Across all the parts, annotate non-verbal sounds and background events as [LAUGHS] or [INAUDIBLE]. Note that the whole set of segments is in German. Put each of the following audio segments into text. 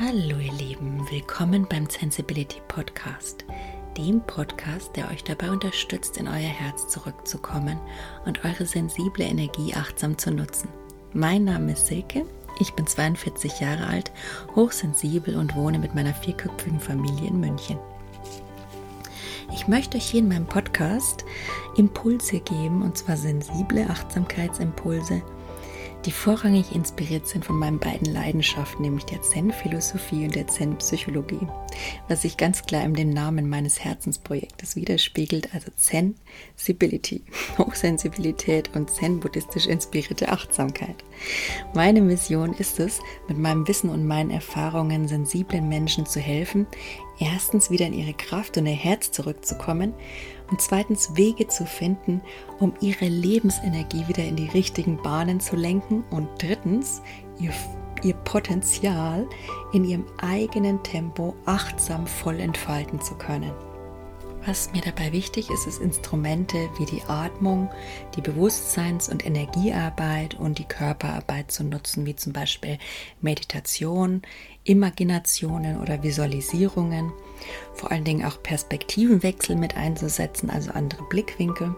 Hallo ihr Lieben, willkommen beim Sensibility Podcast, dem Podcast, der euch dabei unterstützt, in euer Herz zurückzukommen und eure sensible Energie achtsam zu nutzen. Mein Name ist Silke, ich bin 42 Jahre alt, hochsensibel und wohne mit meiner vierköpfigen Familie in München. Ich möchte euch hier in meinem Podcast Impulse geben, und zwar sensible Achtsamkeitsimpulse, die vorrangig inspiriert sind von meinen beiden Leidenschaften, nämlich der Zen-Philosophie und der Zen-Psychologie, was sich ganz klar in dem Namen meines Herzensprojektes widerspiegelt, also Zen-Sibility, [LAUGHS] Hochsensibilität und Zen-buddhistisch inspirierte Achtsamkeit. Meine Mission ist es, mit meinem Wissen und meinen Erfahrungen sensiblen Menschen zu helfen, erstens wieder in ihre Kraft und ihr Herz zurückzukommen und zweitens Wege zu finden, um ihre Lebensenergie wieder in die richtigen Bahnen zu lenken und drittens ihr, ihr Potenzial in ihrem eigenen Tempo achtsam voll entfalten zu können. Was mir dabei wichtig ist, ist Instrumente wie die Atmung, die Bewusstseins- und Energiearbeit und die Körperarbeit zu nutzen, wie zum Beispiel Meditation, Imaginationen oder Visualisierungen. Vor allen Dingen auch Perspektivenwechsel mit einzusetzen, also andere Blickwinkel.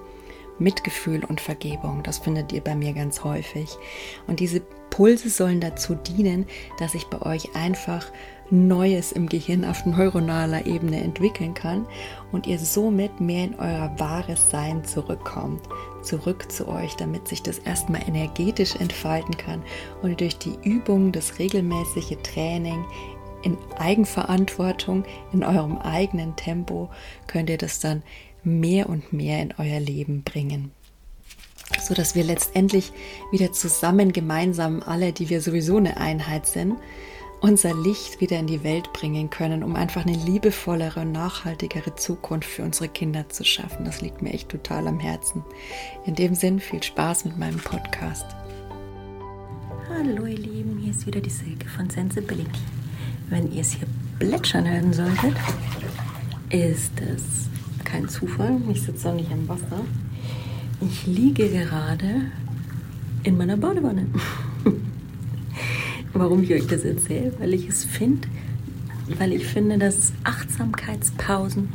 Mitgefühl und Vergebung. Das findet ihr bei mir ganz häufig. Und diese Pulse sollen dazu dienen, dass ich bei euch einfach Neues im Gehirn auf neuronaler Ebene entwickeln kann und ihr somit mehr in euer wahres Sein zurückkommt, zurück zu euch, damit sich das erstmal energetisch entfalten kann und durch die Übung, das regelmäßige Training in Eigenverantwortung, in eurem eigenen Tempo, könnt ihr das dann mehr und mehr in euer Leben bringen. So dass wir letztendlich wieder zusammen gemeinsam alle, die wir sowieso eine Einheit sind, unser Licht wieder in die Welt bringen können, um einfach eine liebevollere und nachhaltigere Zukunft für unsere Kinder zu schaffen. Das liegt mir echt total am Herzen. In dem Sinn viel Spaß mit meinem Podcast. Hallo ihr Lieben, hier ist wieder die Silke von Sensibility. Wenn ihr es hier plätschern hören solltet, ist es kein Zufall. Ich sitze auch nicht am Wasser. Ich liege gerade in meiner Badewanne. Warum ich euch das erzähle? Weil ich es finde, weil ich finde, dass Achtsamkeitspausen,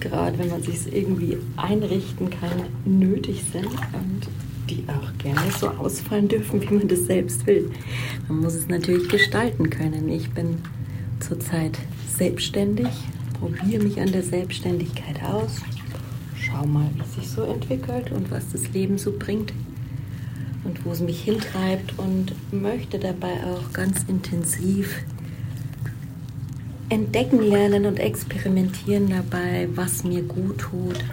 gerade wenn man sich irgendwie einrichten kann, nötig sind und die auch gerne so ausfallen dürfen, wie man das selbst will. Man muss es natürlich gestalten können. Ich bin zurzeit selbstständig, probiere mich an der Selbstständigkeit aus, schau mal, wie es sich so entwickelt und was das Leben so bringt und wo es mich hintreibt und möchte dabei auch ganz intensiv entdecken lernen und experimentieren dabei, was mir gut tut,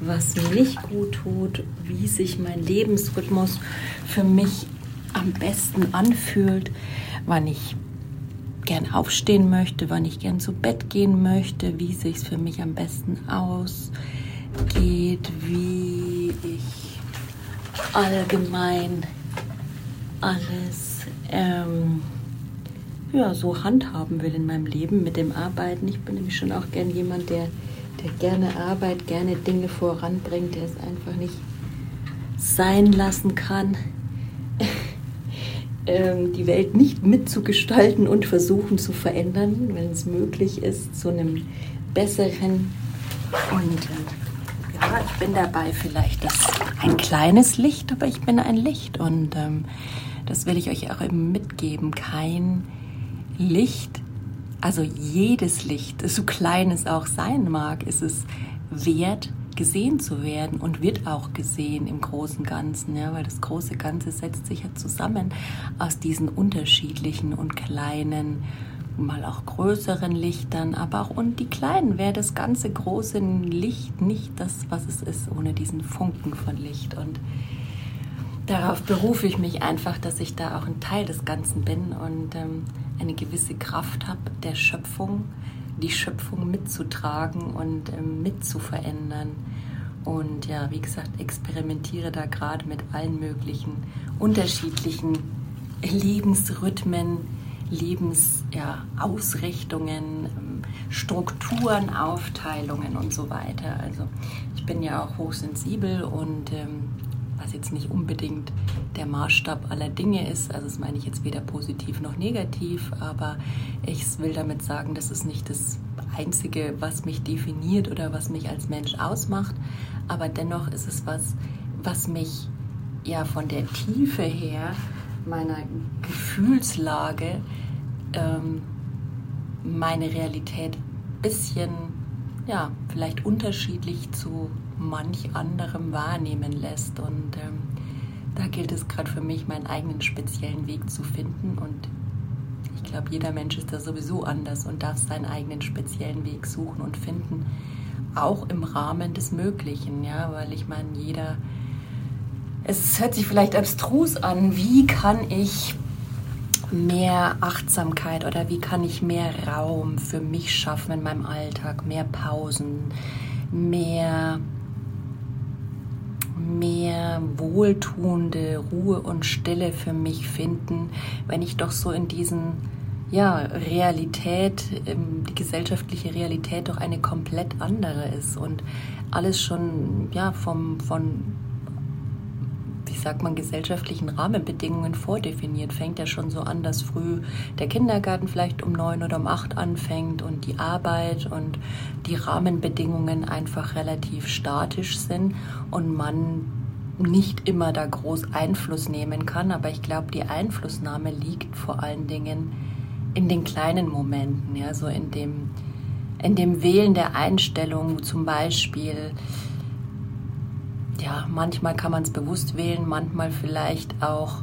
was mir nicht gut tut, wie sich mein Lebensrhythmus für mich am besten anfühlt, wann ich gern aufstehen möchte, wann ich gern zu Bett gehen möchte, wie sich es für mich am besten ausgeht, wie ich allgemein alles ähm, ja, so handhaben will in meinem Leben mit dem Arbeiten. Ich bin nämlich schon auch gern jemand, der, der gerne Arbeit, gerne Dinge voranbringt, der es einfach nicht sein lassen kann, [LAUGHS] ähm, die Welt nicht mitzugestalten und versuchen zu verändern, wenn es möglich ist, zu einem besseren und äh, ich bin dabei vielleicht das ein kleines Licht, aber ich bin ein Licht und ähm, das will ich euch auch eben mitgeben. Kein Licht, also jedes Licht, so klein es auch sein mag, ist es wert, gesehen zu werden und wird auch gesehen im großen Ganzen, ja, weil das große Ganze setzt sich ja zusammen aus diesen unterschiedlichen und kleinen mal auch größeren Lichtern, aber auch und die kleinen wäre das ganze große Licht nicht das, was es ist, ohne diesen Funken von Licht. Und darauf berufe ich mich einfach, dass ich da auch ein Teil des Ganzen bin und ähm, eine gewisse Kraft habe der Schöpfung, die Schöpfung mitzutragen und ähm, mitzuverändern. Und ja, wie gesagt, experimentiere da gerade mit allen möglichen unterschiedlichen Lebensrhythmen, Lebensausrichtungen, ähm, Strukturen, Aufteilungen und so weiter. Also ich bin ja auch hochsensibel und ähm, was jetzt nicht unbedingt der Maßstab aller Dinge ist. Also das meine ich jetzt weder positiv noch negativ, aber ich will damit sagen, das ist nicht das Einzige, was mich definiert oder was mich als Mensch ausmacht. Aber dennoch ist es was, was mich ja von der Tiefe her meiner Gefühlslage ähm, meine Realität ein bisschen, ja, vielleicht unterschiedlich zu manch anderem wahrnehmen lässt. Und ähm, da gilt es gerade für mich, meinen eigenen speziellen Weg zu finden. Und ich glaube, jeder Mensch ist da sowieso anders und darf seinen eigenen speziellen Weg suchen und finden, auch im Rahmen des Möglichen, ja, weil ich meine, jeder, es hört sich vielleicht abstrus an, wie kann ich mehr Achtsamkeit oder wie kann ich mehr Raum für mich schaffen in meinem Alltag, mehr Pausen, mehr mehr wohltuende Ruhe und Stille für mich finden, wenn ich doch so in diesen ja, Realität, ähm, die gesellschaftliche Realität doch eine komplett andere ist und alles schon ja, vom, von sagt man, gesellschaftlichen Rahmenbedingungen vordefiniert. Fängt ja schon so an, dass früh der Kindergarten vielleicht um neun oder um acht anfängt und die Arbeit und die Rahmenbedingungen einfach relativ statisch sind und man nicht immer da groß Einfluss nehmen kann. Aber ich glaube, die Einflussnahme liegt vor allen Dingen in den kleinen Momenten, ja, so in dem, in dem Wählen der Einstellung zum Beispiel ja, manchmal kann man es bewusst wählen, manchmal vielleicht auch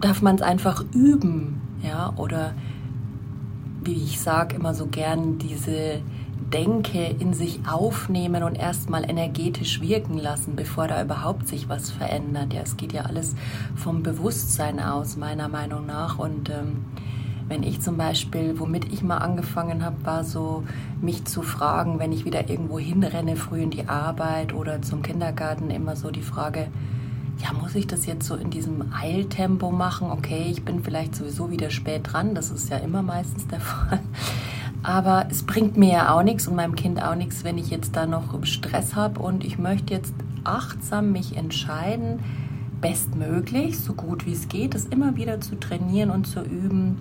darf man es einfach üben, ja, oder wie ich sage immer so gern, diese Denke in sich aufnehmen und erstmal energetisch wirken lassen, bevor da überhaupt sich was verändert. Ja, es geht ja alles vom Bewusstsein aus, meiner Meinung nach. Und ähm, wenn ich zum Beispiel, womit ich mal angefangen habe, war so, mich zu fragen, wenn ich wieder irgendwo hinrenne, früh in die Arbeit oder zum Kindergarten, immer so die Frage, ja, muss ich das jetzt so in diesem Eiltempo machen? Okay, ich bin vielleicht sowieso wieder spät dran, das ist ja immer meistens der [LAUGHS] Fall. Aber es bringt mir ja auch nichts und meinem Kind auch nichts, wenn ich jetzt da noch Stress habe und ich möchte jetzt achtsam mich entscheiden, bestmöglich, so gut wie es geht, das immer wieder zu trainieren und zu üben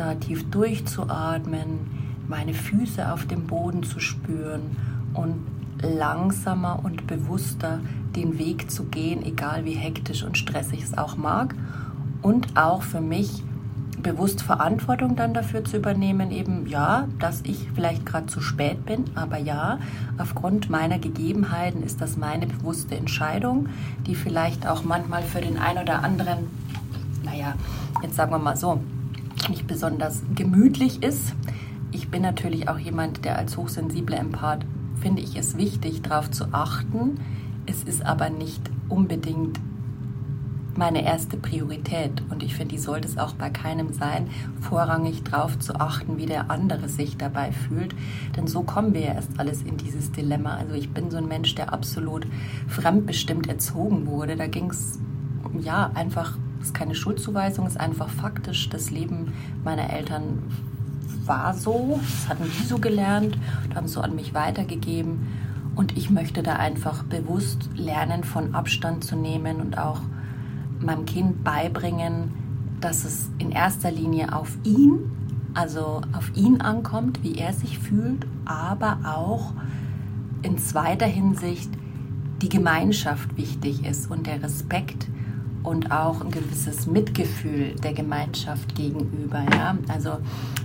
da tief durchzuatmen, meine Füße auf dem Boden zu spüren und langsamer und bewusster den Weg zu gehen, egal wie hektisch und stressig es auch mag. Und auch für mich bewusst Verantwortung dann dafür zu übernehmen, eben ja, dass ich vielleicht gerade zu spät bin, aber ja, aufgrund meiner Gegebenheiten ist das meine bewusste Entscheidung, die vielleicht auch manchmal für den einen oder anderen, naja, jetzt sagen wir mal so, nicht besonders gemütlich ist. Ich bin natürlich auch jemand, der als hochsensibler Empath finde ich es wichtig, darauf zu achten. Es ist aber nicht unbedingt meine erste Priorität und ich finde, die sollte es auch bei keinem sein, vorrangig darauf zu achten, wie der andere sich dabei fühlt. Denn so kommen wir ja erst alles in dieses Dilemma. Also ich bin so ein Mensch, der absolut fremdbestimmt erzogen wurde. Da ging es ja einfach das ist keine Schuldzuweisung, ist einfach faktisch. Das Leben meiner Eltern war so, das hatten die so gelernt und haben so an mich weitergegeben. Und ich möchte da einfach bewusst lernen, von Abstand zu nehmen und auch meinem Kind beibringen, dass es in erster Linie auf ihn, also auf ihn ankommt, wie er sich fühlt, aber auch in zweiter Hinsicht die Gemeinschaft wichtig ist und der Respekt und auch ein gewisses Mitgefühl der Gemeinschaft gegenüber. Ja? Also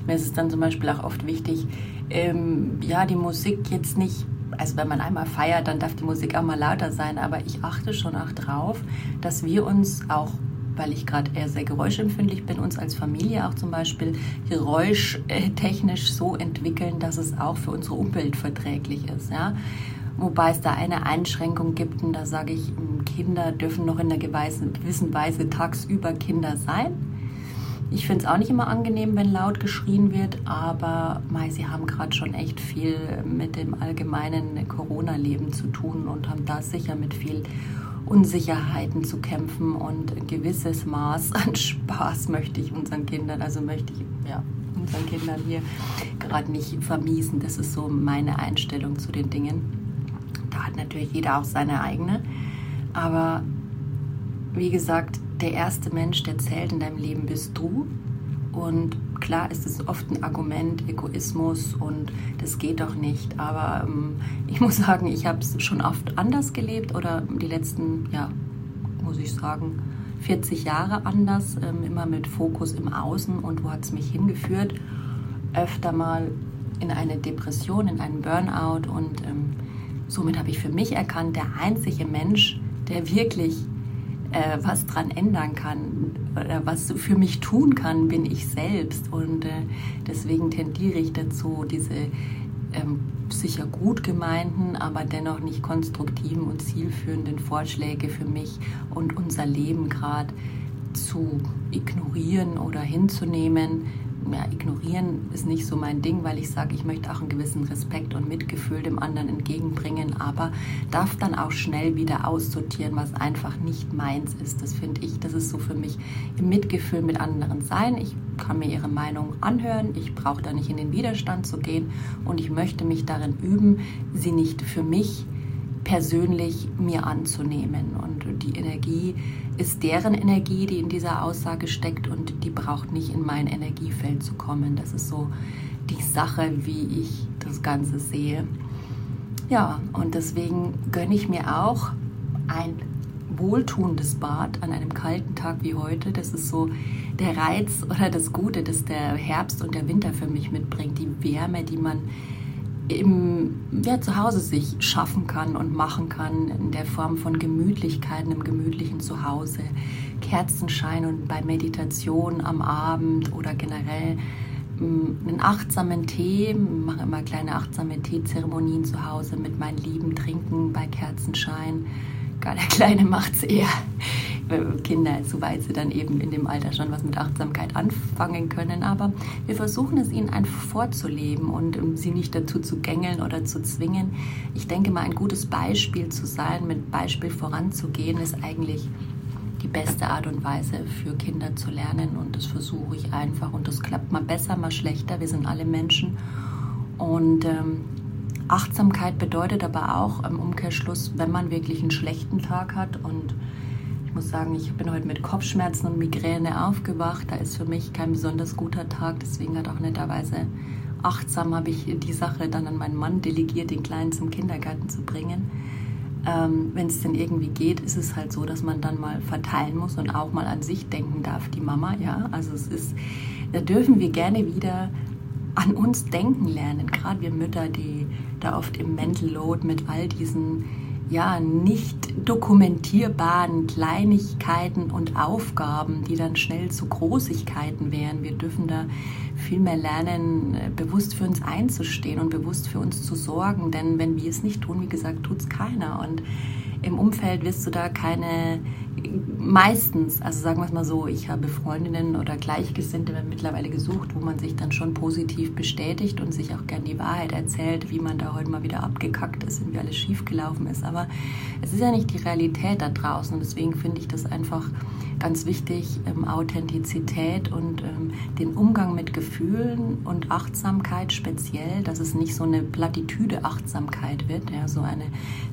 mir ist es dann zum Beispiel auch oft wichtig, ähm, ja, die Musik jetzt nicht, also wenn man einmal feiert, dann darf die Musik auch mal lauter sein, aber ich achte schon auch drauf, dass wir uns auch weil ich gerade eher sehr geräuschempfindlich bin, uns als Familie auch zum Beispiel geräuschtechnisch so entwickeln, dass es auch für unsere Umwelt verträglich ist. Ja? Wobei es da eine Einschränkung gibt und da sage ich, Kinder dürfen noch in einer gewissen Weise tagsüber Kinder sein. Ich finde es auch nicht immer angenehm, wenn laut geschrien wird, aber mei, sie haben gerade schon echt viel mit dem allgemeinen Corona-Leben zu tun und haben da sicher mit viel Unsicherheiten zu kämpfen und ein gewisses Maß an [LAUGHS] Spaß möchte ich unseren Kindern, also möchte ich ja, unseren Kindern hier gerade nicht vermiesen. Das ist so meine Einstellung zu den Dingen. Da hat natürlich jeder auch seine eigene. Aber wie gesagt, der erste Mensch, der zählt in deinem Leben, bist du. Und klar ist es oft ein Argument, Egoismus und das geht doch nicht. Aber ähm, ich muss sagen, ich habe es schon oft anders gelebt oder die letzten, ja, muss ich sagen, 40 Jahre anders, ähm, immer mit Fokus im Außen. Und wo hat es mich hingeführt? Öfter mal in eine Depression, in einen Burnout. Und ähm, somit habe ich für mich erkannt, der einzige Mensch, der wirklich äh, was dran ändern kann oder was für mich tun kann, bin ich selbst. Und äh, deswegen tendiere ich dazu, diese ähm, sicher gut gemeinten, aber dennoch nicht konstruktiven und zielführenden Vorschläge für mich und unser Leben gerade zu ignorieren oder hinzunehmen, ja, ignorieren ist nicht so mein Ding, weil ich sage, ich möchte auch einen gewissen Respekt und Mitgefühl dem anderen entgegenbringen, aber darf dann auch schnell wieder aussortieren, was einfach nicht meins ist. Das finde ich, das ist so für mich im Mitgefühl mit anderen sein. Ich kann mir ihre Meinung anhören, ich brauche da nicht in den Widerstand zu gehen und ich möchte mich darin üben, sie nicht für mich persönlich mir anzunehmen. Und die Energie ist deren Energie, die in dieser Aussage steckt und die braucht nicht in mein Energiefeld zu kommen. Das ist so die Sache, wie ich das Ganze sehe. Ja, und deswegen gönne ich mir auch ein wohltuendes Bad an einem kalten Tag wie heute. Das ist so der Reiz oder das Gute, das der Herbst und der Winter für mich mitbringt. Die Wärme, die man im, ja, zu Hause sich schaffen kann und machen kann, in der Form von Gemütlichkeiten im gemütlichen Zuhause, Kerzenschein und bei Meditation am Abend oder generell mm, einen achtsamen Tee, ich mache immer kleine achtsame Teezeremonien zu Hause mit meinen Lieben, trinken bei Kerzenschein. Gar der [LAUGHS] Kleine macht es eher Kinder, soweit sie dann eben in dem Alter schon was mit Achtsamkeit anfangen können. Aber wir versuchen es ihnen einfach vorzuleben und um sie nicht dazu zu gängeln oder zu zwingen. Ich denke mal, ein gutes Beispiel zu sein, mit Beispiel voranzugehen, ist eigentlich die beste Art und Weise für Kinder zu lernen. Und das versuche ich einfach. Und das klappt mal besser, mal schlechter. Wir sind alle Menschen. Und ähm, Achtsamkeit bedeutet aber auch im Umkehrschluss, wenn man wirklich einen schlechten Tag hat und muss sagen, ich bin heute mit Kopfschmerzen und Migräne aufgewacht. Da ist für mich kein besonders guter Tag. Deswegen hat auch netterweise achtsam habe ich die Sache dann an meinen Mann delegiert, den Kleinen zum Kindergarten zu bringen. Ähm, Wenn es denn irgendwie geht, ist es halt so, dass man dann mal verteilen muss und auch mal an sich denken darf, die Mama. Ja, also es ist, da dürfen wir gerne wieder an uns denken lernen. Gerade wir Mütter, die da oft im Mental Load mit all diesen ja, nicht dokumentierbaren Kleinigkeiten und Aufgaben, die dann schnell zu Großigkeiten wären. Wir dürfen da viel mehr lernen, äh, bewusst für uns einzustehen und bewusst für uns zu sorgen. Denn wenn wir es nicht tun, wie gesagt, tut es keiner. Und im Umfeld wirst du da keine, meistens, also sagen wir es mal so, ich habe Freundinnen oder Gleichgesinnte mittlerweile gesucht, wo man sich dann schon positiv bestätigt und sich auch gern die Wahrheit erzählt, wie man da heute mal wieder abgekackt ist und wie alles schiefgelaufen ist. Aber es ist ja nicht die Realität da draußen und deswegen finde ich das einfach ganz wichtig, ähm, Authentizität und ähm, den Umgang mit Gefühlen und Achtsamkeit speziell, dass es nicht so eine Plattitüde Achtsamkeit wird, ja, so eine,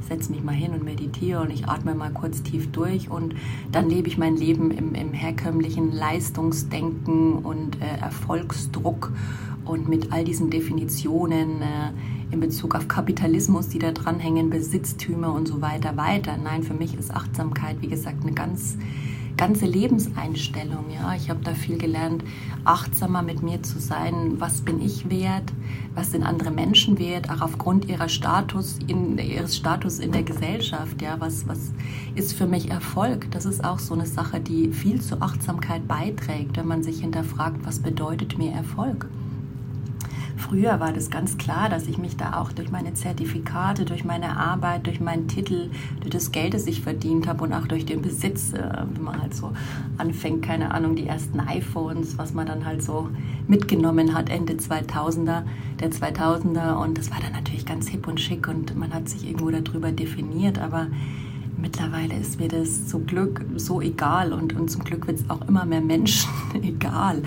setz mich mal hin und meditiere und ich atme mal kurz tief durch und dann lebe ich mein Leben im, im herkömmlichen Leistungsdenken und äh, Erfolgsdruck und mit all diesen Definitionen äh, in Bezug auf Kapitalismus, die da dranhängen, Besitztümer und so weiter weiter. Nein, für mich ist Achtsamkeit, wie gesagt, eine ganz ganze Lebenseinstellung. Ja, ich habe da viel gelernt, achtsamer mit mir zu sein. Was bin ich wert? Was sind andere Menschen wert? Auch aufgrund ihrer Status in, ihres Status in der Gesellschaft. Ja, was was ist für mich Erfolg? Das ist auch so eine Sache, die viel zur Achtsamkeit beiträgt, wenn man sich hinterfragt, was bedeutet mir Erfolg? Früher war das ganz klar, dass ich mich da auch durch meine Zertifikate, durch meine Arbeit, durch meinen Titel, durch das Geld, das ich verdient habe und auch durch den Besitz, äh, wenn man halt so anfängt, keine Ahnung, die ersten iPhones, was man dann halt so mitgenommen hat, Ende 2000er, der 2000er und das war dann natürlich ganz hip und schick und man hat sich irgendwo darüber definiert, aber mittlerweile ist mir das zum Glück so egal und, und zum Glück wird es auch immer mehr Menschen [LAUGHS] egal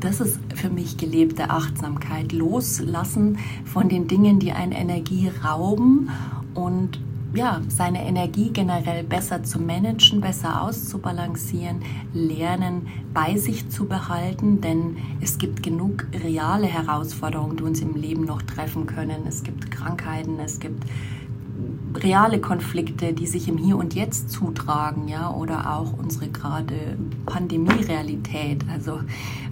das ist für mich gelebte Achtsamkeit. Loslassen von den Dingen, die eine Energie rauben und ja, seine Energie generell besser zu managen, besser auszubalancieren, lernen, bei sich zu behalten, denn es gibt genug reale Herausforderungen, die uns im Leben noch treffen können. Es gibt Krankheiten, es gibt reale Konflikte, die sich im Hier und Jetzt zutragen, ja, oder auch unsere gerade Pandemie-Realität. Also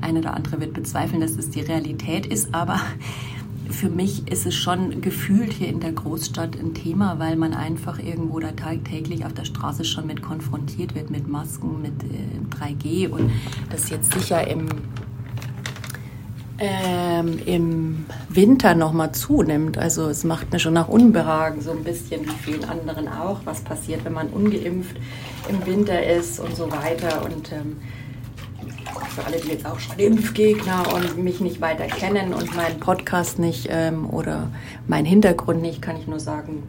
eine oder andere wird bezweifeln, dass es die Realität ist, aber für mich ist es schon gefühlt hier in der Großstadt ein Thema, weil man einfach irgendwo da tagtäglich auf der Straße schon mit konfrontiert wird, mit Masken, mit äh, 3G und das jetzt sicher im, ähm, im Winter nochmal zunimmt. Also es macht mir schon nach Unbehagen so ein bisschen, wie vielen anderen auch, was passiert, wenn man ungeimpft im Winter ist und so weiter und ähm, für alle, die jetzt auch schon Impfgegner und mich nicht weiter kennen und meinen Podcast nicht ähm, oder meinen Hintergrund nicht, kann ich nur sagen,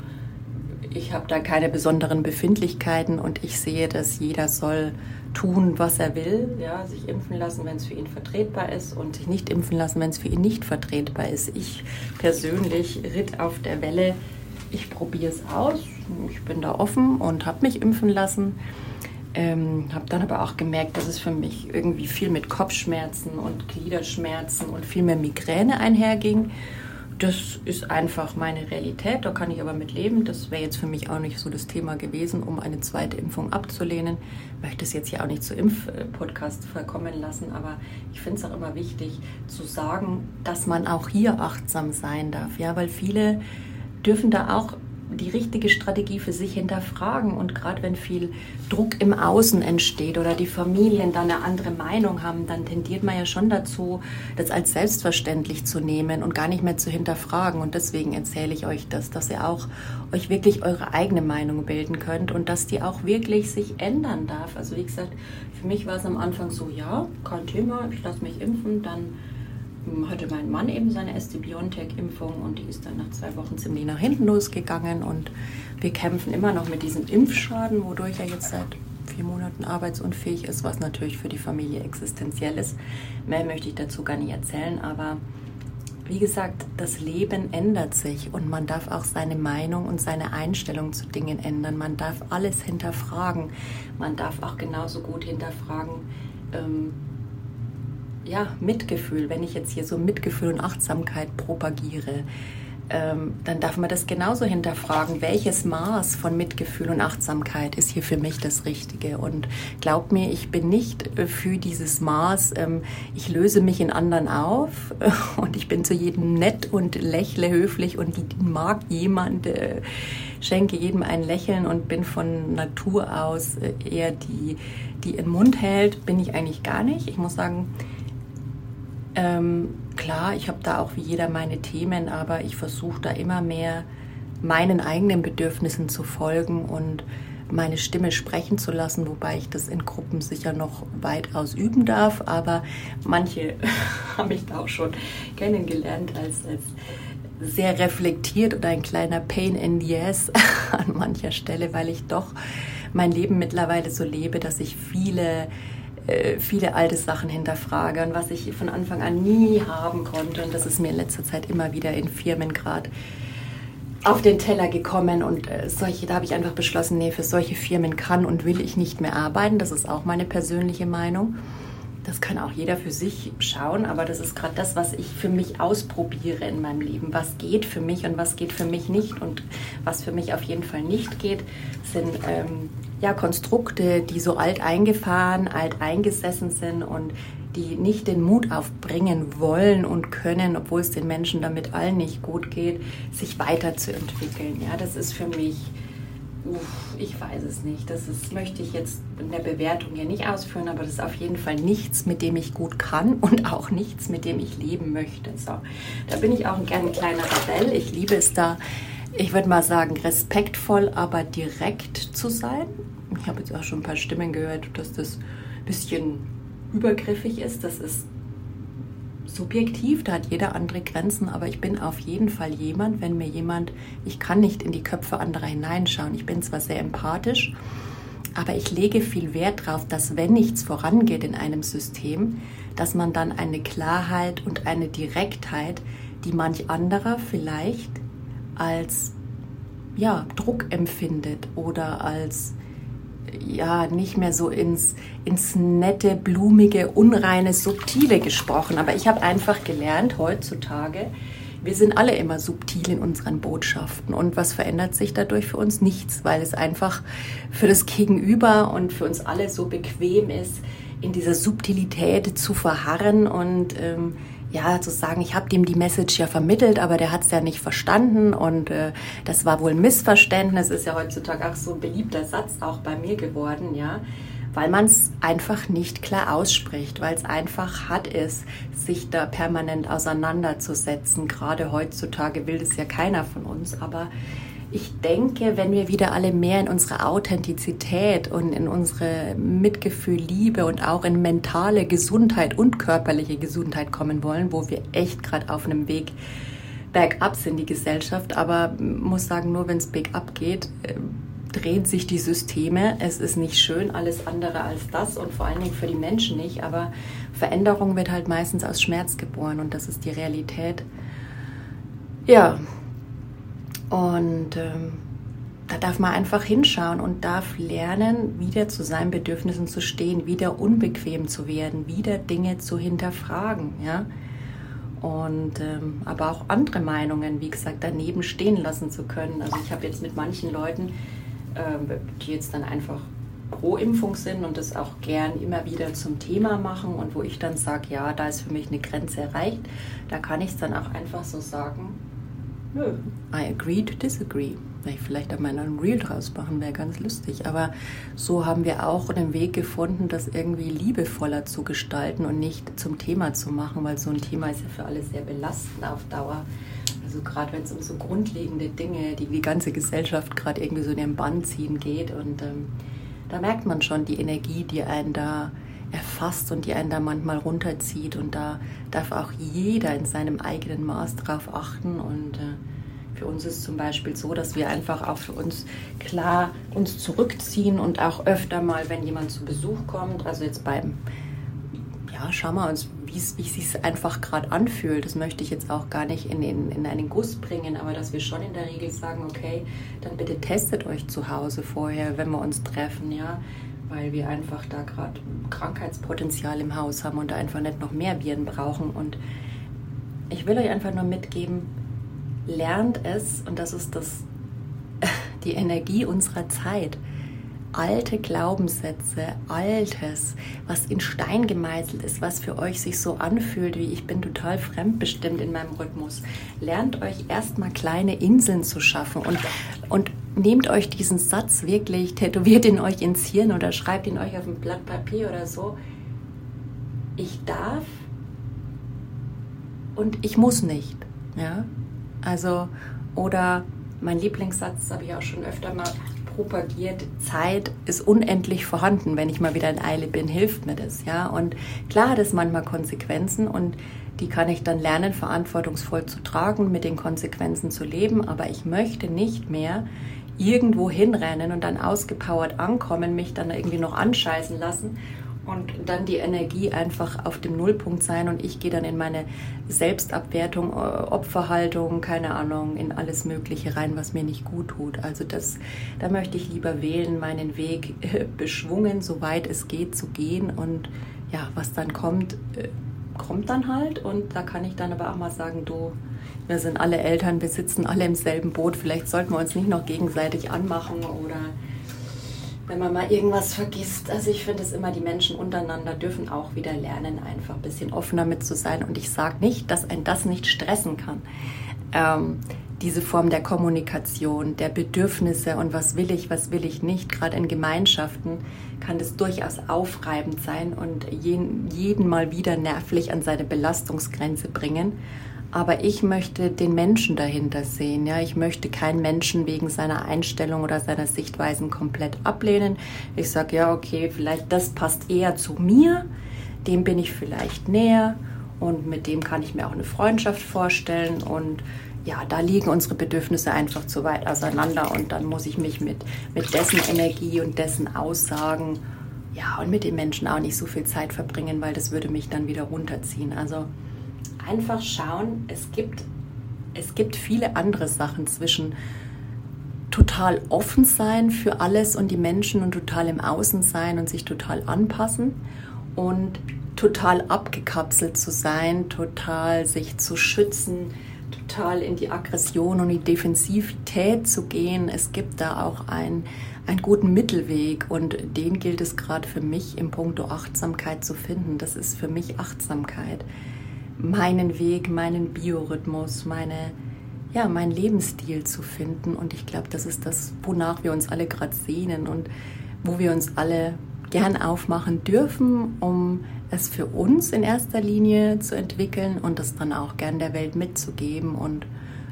ich habe da keine besonderen Befindlichkeiten und ich sehe, dass jeder soll tun, was er will, ja, sich impfen lassen, wenn es für ihn vertretbar ist und sich nicht impfen lassen, wenn es für ihn nicht vertretbar ist. Ich persönlich ritt auf der Welle, ich probiere es aus, ich bin da offen und habe mich impfen lassen. Ähm, habe dann aber auch gemerkt, dass es für mich irgendwie viel mit Kopfschmerzen und Gliederschmerzen und viel mehr Migräne einherging. Das ist einfach meine Realität, da kann ich aber mit leben. Das wäre jetzt für mich auch nicht so das Thema gewesen, um eine zweite Impfung abzulehnen. Ich möchte es jetzt hier auch nicht zu Impfpodcast verkommen lassen, aber ich finde es auch immer wichtig zu sagen, dass man auch hier achtsam sein darf. Ja, weil viele dürfen da auch die richtige Strategie für sich hinterfragen. Und gerade wenn viel Druck im Außen entsteht oder die Familien dann eine andere Meinung haben, dann tendiert man ja schon dazu, das als selbstverständlich zu nehmen und gar nicht mehr zu hinterfragen. Und deswegen erzähle ich euch das, dass ihr auch euch wirklich eure eigene Meinung bilden könnt und dass die auch wirklich sich ändern darf. Also wie gesagt, für mich war es am Anfang so, ja, kein Thema, ich lasse mich impfen, dann hatte mein Mann eben seine ST-Biontech-Impfung und die ist dann nach zwei Wochen ziemlich nach hinten losgegangen und wir kämpfen immer noch mit diesem Impfschaden, wodurch er jetzt seit vier Monaten arbeitsunfähig ist, was natürlich für die Familie existenziell ist. Mehr möchte ich dazu gar nicht erzählen, aber wie gesagt, das Leben ändert sich und man darf auch seine Meinung und seine Einstellung zu Dingen ändern. Man darf alles hinterfragen. Man darf auch genauso gut hinterfragen, ähm, ja, Mitgefühl, wenn ich jetzt hier so Mitgefühl und Achtsamkeit propagiere, ähm, dann darf man das genauso hinterfragen, welches Maß von Mitgefühl und Achtsamkeit ist hier für mich das Richtige. Und glaub mir, ich bin nicht äh, für dieses Maß. Ähm, ich löse mich in anderen auf [LAUGHS] und ich bin zu jedem nett und lächle höflich und mag jemand, äh, schenke jedem ein Lächeln und bin von Natur aus äh, eher die, die ihren Mund hält, bin ich eigentlich gar nicht. Ich muss sagen, ähm, klar, ich habe da auch wie jeder meine Themen, aber ich versuche da immer mehr meinen eigenen Bedürfnissen zu folgen und meine Stimme sprechen zu lassen, wobei ich das in Gruppen sicher noch weitaus üben darf. Aber manche [LAUGHS] habe ich da auch schon kennengelernt als, als sehr reflektiert oder ein kleiner Pain in the ass [LAUGHS] an mancher Stelle, weil ich doch mein Leben mittlerweile so lebe, dass ich viele äh, viele alte Sachen hinterfrage und was ich von Anfang an nie haben konnte. Und das ist mir in letzter Zeit immer wieder in Firmen gerade auf den Teller gekommen und äh, solche, da habe ich einfach beschlossen, nee, für solche Firmen kann und will ich nicht mehr arbeiten. Das ist auch meine persönliche Meinung. Das kann auch jeder für sich schauen, aber das ist gerade das, was ich für mich ausprobiere in meinem Leben. Was geht für mich und was geht für mich nicht. Und was für mich auf jeden Fall nicht geht, sind ähm, ja, Konstrukte, die so alt eingefahren, alt eingesessen sind und die nicht den Mut aufbringen wollen und können, obwohl es den Menschen damit allen nicht gut geht, sich weiterzuentwickeln. Ja, das ist für mich, uff, ich weiß es nicht. Das ist, möchte ich jetzt in der Bewertung hier nicht ausführen, aber das ist auf jeden Fall nichts, mit dem ich gut kann und auch nichts, mit dem ich leben möchte. So, da bin ich auch gerne ein kleiner Rebell. Ich liebe es da ich würde mal sagen, respektvoll, aber direkt zu sein. Ich habe jetzt auch schon ein paar Stimmen gehört, dass das ein bisschen übergriffig ist. Das ist subjektiv, da hat jeder andere Grenzen, aber ich bin auf jeden Fall jemand, wenn mir jemand, ich kann nicht in die Köpfe anderer hineinschauen. Ich bin zwar sehr empathisch, aber ich lege viel Wert darauf, dass wenn nichts vorangeht in einem System, dass man dann eine Klarheit und eine Direktheit, die manch anderer vielleicht als ja, Druck empfindet oder als ja nicht mehr so ins, ins nette, blumige, unreine, subtile gesprochen. Aber ich habe einfach gelernt heutzutage, wir sind alle immer subtil in unseren Botschaften. Und was verändert sich dadurch für uns? Nichts, weil es einfach für das Gegenüber und für uns alle so bequem ist, in dieser Subtilität zu verharren und ähm, ja, zu sagen, ich habe dem die Message ja vermittelt, aber der hat es ja nicht verstanden und äh, das war wohl ein Missverständnis, ist ja heutzutage auch so ein beliebter Satz auch bei mir geworden, ja, weil man es einfach nicht klar ausspricht, weil es einfach hart ist, sich da permanent auseinanderzusetzen. Gerade heutzutage will das ja keiner von uns, aber ich denke, wenn wir wieder alle mehr in unsere Authentizität und in unsere Mitgefühl, Liebe und auch in mentale Gesundheit und körperliche Gesundheit kommen wollen, wo wir echt gerade auf einem Weg bergab sind, die Gesellschaft, aber muss sagen, nur wenn es bergab geht, äh, drehen sich die Systeme. Es ist nicht schön, alles andere als das und vor allen Dingen für die Menschen nicht, aber Veränderung wird halt meistens aus Schmerz geboren und das ist die Realität. Ja, und ähm, da darf man einfach hinschauen und darf lernen, wieder zu seinen Bedürfnissen zu stehen, wieder unbequem zu werden, wieder Dinge zu hinterfragen, ja. Und ähm, aber auch andere Meinungen, wie gesagt, daneben stehen lassen zu können. Also ich habe jetzt mit manchen Leuten, ähm, die jetzt dann einfach pro Impfung sind und das auch gern immer wieder zum Thema machen und wo ich dann sage, ja, da ist für mich eine Grenze erreicht, da kann ich es dann auch einfach so sagen, Nö. I agree to disagree. Ich vielleicht einmal einen Reel draus machen, wäre ganz lustig. Aber so haben wir auch einen Weg gefunden, das irgendwie liebevoller zu gestalten und nicht zum Thema zu machen, weil so ein Thema ist ja für alle sehr belastend auf Dauer. Also gerade wenn es um so grundlegende Dinge, die die ganze Gesellschaft gerade irgendwie so in ihren Bann ziehen geht. Und ähm, da merkt man schon die Energie, die einen da erfasst und die einen da manchmal runterzieht. Und da darf auch jeder in seinem eigenen Maß drauf achten. Und äh, für uns ist zum Beispiel so, dass wir einfach auch für uns klar uns zurückziehen und auch öfter mal, wenn jemand zu Besuch kommt, also jetzt beim, ja, schauen wir uns, wie es sich einfach gerade anfühlt. Das möchte ich jetzt auch gar nicht in, in, in einen Guss bringen, aber dass wir schon in der Regel sagen, okay, dann bitte testet euch zu Hause vorher, wenn wir uns treffen, ja weil wir einfach da gerade Krankheitspotenzial im Haus haben und da einfach nicht noch mehr Viren brauchen. Und ich will euch einfach nur mitgeben, lernt es, und das ist das, [LAUGHS] die Energie unserer Zeit, alte Glaubenssätze, altes, was in Stein gemeißelt ist, was für euch sich so anfühlt, wie ich bin total fremdbestimmt in meinem Rhythmus. Lernt euch erstmal kleine Inseln zu schaffen und, und nehmt euch diesen Satz wirklich, tätowiert ihn euch ins Hirn oder schreibt ihn euch auf ein Blatt Papier oder so. Ich darf und ich muss nicht. Ja? Also, oder mein Lieblingssatz, das habe ich auch schon öfter mal propagiert, Zeit ist unendlich vorhanden. Wenn ich mal wieder in Eile bin, hilft mir das. Ja? Und klar hat es manchmal Konsequenzen und die kann ich dann lernen, verantwortungsvoll zu tragen, mit den Konsequenzen zu leben. Aber ich möchte nicht mehr irgendwo hinrennen und dann ausgepowert ankommen, mich dann irgendwie noch anscheißen lassen und dann die Energie einfach auf dem Nullpunkt sein und ich gehe dann in meine Selbstabwertung, äh, Opferhaltung, keine Ahnung, in alles Mögliche rein, was mir nicht gut tut. Also das, da möchte ich lieber wählen, meinen Weg äh, beschwungen, soweit es geht, zu gehen und ja, was dann kommt, äh, kommt dann halt und da kann ich dann aber auch mal sagen, du, wir sind alle Eltern, wir sitzen alle im selben Boot, vielleicht sollten wir uns nicht noch gegenseitig anmachen oder wenn man mal irgendwas vergisst. Also ich finde es immer, die Menschen untereinander dürfen auch wieder lernen, einfach ein bisschen offener mit zu sein. Und ich sage nicht, dass ein das nicht stressen kann. Ähm, diese Form der Kommunikation, der Bedürfnisse und was will ich, was will ich nicht, gerade in Gemeinschaften kann das durchaus aufreibend sein und jeden, jeden mal wieder nervlich an seine Belastungsgrenze bringen. Aber ich möchte den Menschen dahinter sehen. Ja, ich möchte keinen Menschen wegen seiner Einstellung oder seiner Sichtweisen komplett ablehnen. Ich sage ja, okay, vielleicht das passt eher zu mir. Dem bin ich vielleicht näher und mit dem kann ich mir auch eine Freundschaft vorstellen und ja, da liegen unsere Bedürfnisse einfach zu weit auseinander und dann muss ich mich mit, mit dessen Energie und dessen Aussagen, ja, und mit den Menschen auch nicht so viel Zeit verbringen, weil das würde mich dann wieder runterziehen. Also einfach schauen, es gibt, es gibt viele andere Sachen zwischen total offen sein für alles und die Menschen und total im Außen sein und sich total anpassen und total abgekapselt zu sein, total sich zu schützen, total in die Aggression und die Defensivität zu gehen. Es gibt da auch ein, einen guten Mittelweg und den gilt es gerade für mich im Punkto Achtsamkeit zu finden. Das ist für mich Achtsamkeit. Meinen Weg, meinen Biorhythmus, meine, ja, meinen Lebensstil zu finden. Und ich glaube, das ist das, wonach wir uns alle gerade sehnen und wo wir uns alle gern aufmachen dürfen, um es für uns in erster Linie zu entwickeln und das dann auch gern der Welt mitzugeben. Und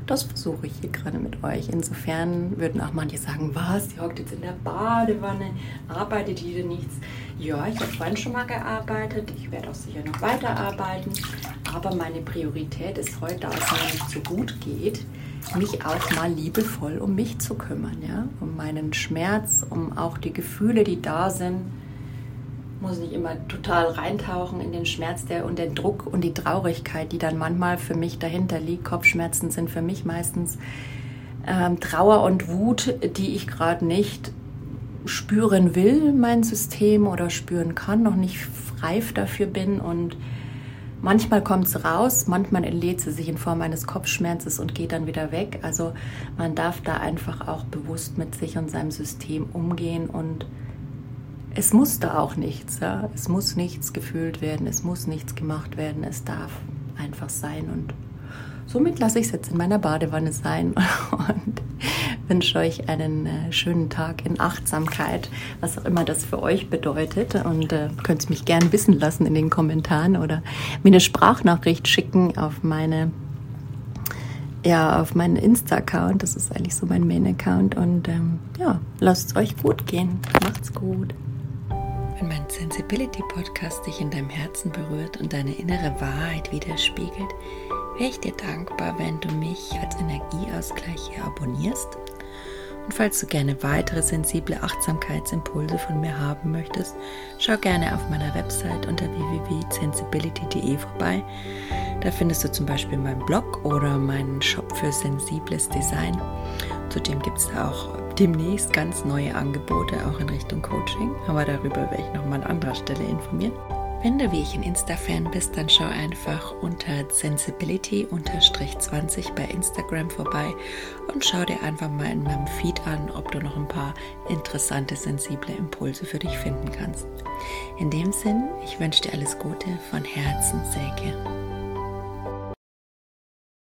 das versuche ich hier gerade mit euch. Insofern würden auch manche sagen, was, die hockt jetzt in der Badewanne, arbeitet hier nichts. Ja, ich habe vorhin schon mal gearbeitet, ich werde auch sicher noch weiterarbeiten, aber meine Priorität ist heute, da es mir nicht so gut geht, mich auch mal liebevoll um mich zu kümmern, ja, um meinen Schmerz, um auch die Gefühle, die da sind, muss nicht immer total reintauchen in den Schmerz der, und den Druck und die Traurigkeit, die dann manchmal für mich dahinter liegt. Kopfschmerzen sind für mich meistens ähm, Trauer und Wut, die ich gerade nicht spüren will, mein System oder spüren kann, noch nicht reif dafür bin und Manchmal kommt es raus, manchmal entlädt sie sich in Form eines Kopfschmerzes und geht dann wieder weg. Also man darf da einfach auch bewusst mit sich und seinem System umgehen und es muss da auch nichts. Ja? Es muss nichts gefühlt werden, es muss nichts gemacht werden, es darf einfach sein. Und somit lasse ich es jetzt in meiner Badewanne sein [LAUGHS] und wünsche euch einen äh, schönen Tag in Achtsamkeit, was auch immer das für euch bedeutet. Und äh, könnt es mich gerne wissen lassen in den Kommentaren oder mir eine Sprachnachricht schicken auf meine ja, auf meinen Insta-Account. Das ist eigentlich so mein Main-Account. Und ähm, ja, lasst es euch gut gehen. Macht's gut. Wenn mein Sensibility Podcast dich in deinem Herzen berührt und deine innere Wahrheit widerspiegelt, wäre ich dir dankbar, wenn du mich als Energieausgleich hier abonnierst. Und falls du gerne weitere sensible Achtsamkeitsimpulse von mir haben möchtest, schau gerne auf meiner Website unter www.sensibility.de vorbei. Da findest du zum Beispiel meinen Blog oder meinen Shop für sensibles Design. Zudem gibt es auch demnächst ganz neue Angebote, auch in Richtung Coaching. Aber darüber werde ich nochmal an anderer Stelle informieren. Wenn du wie ich ein Insta-Fan bist, dann schau einfach unter Sensibility-20 bei Instagram vorbei und schau dir einfach mal in meinem Feed an, ob du noch ein paar interessante, sensible Impulse für dich finden kannst. In dem Sinn, ich wünsche dir alles Gute von Herzen, Säge.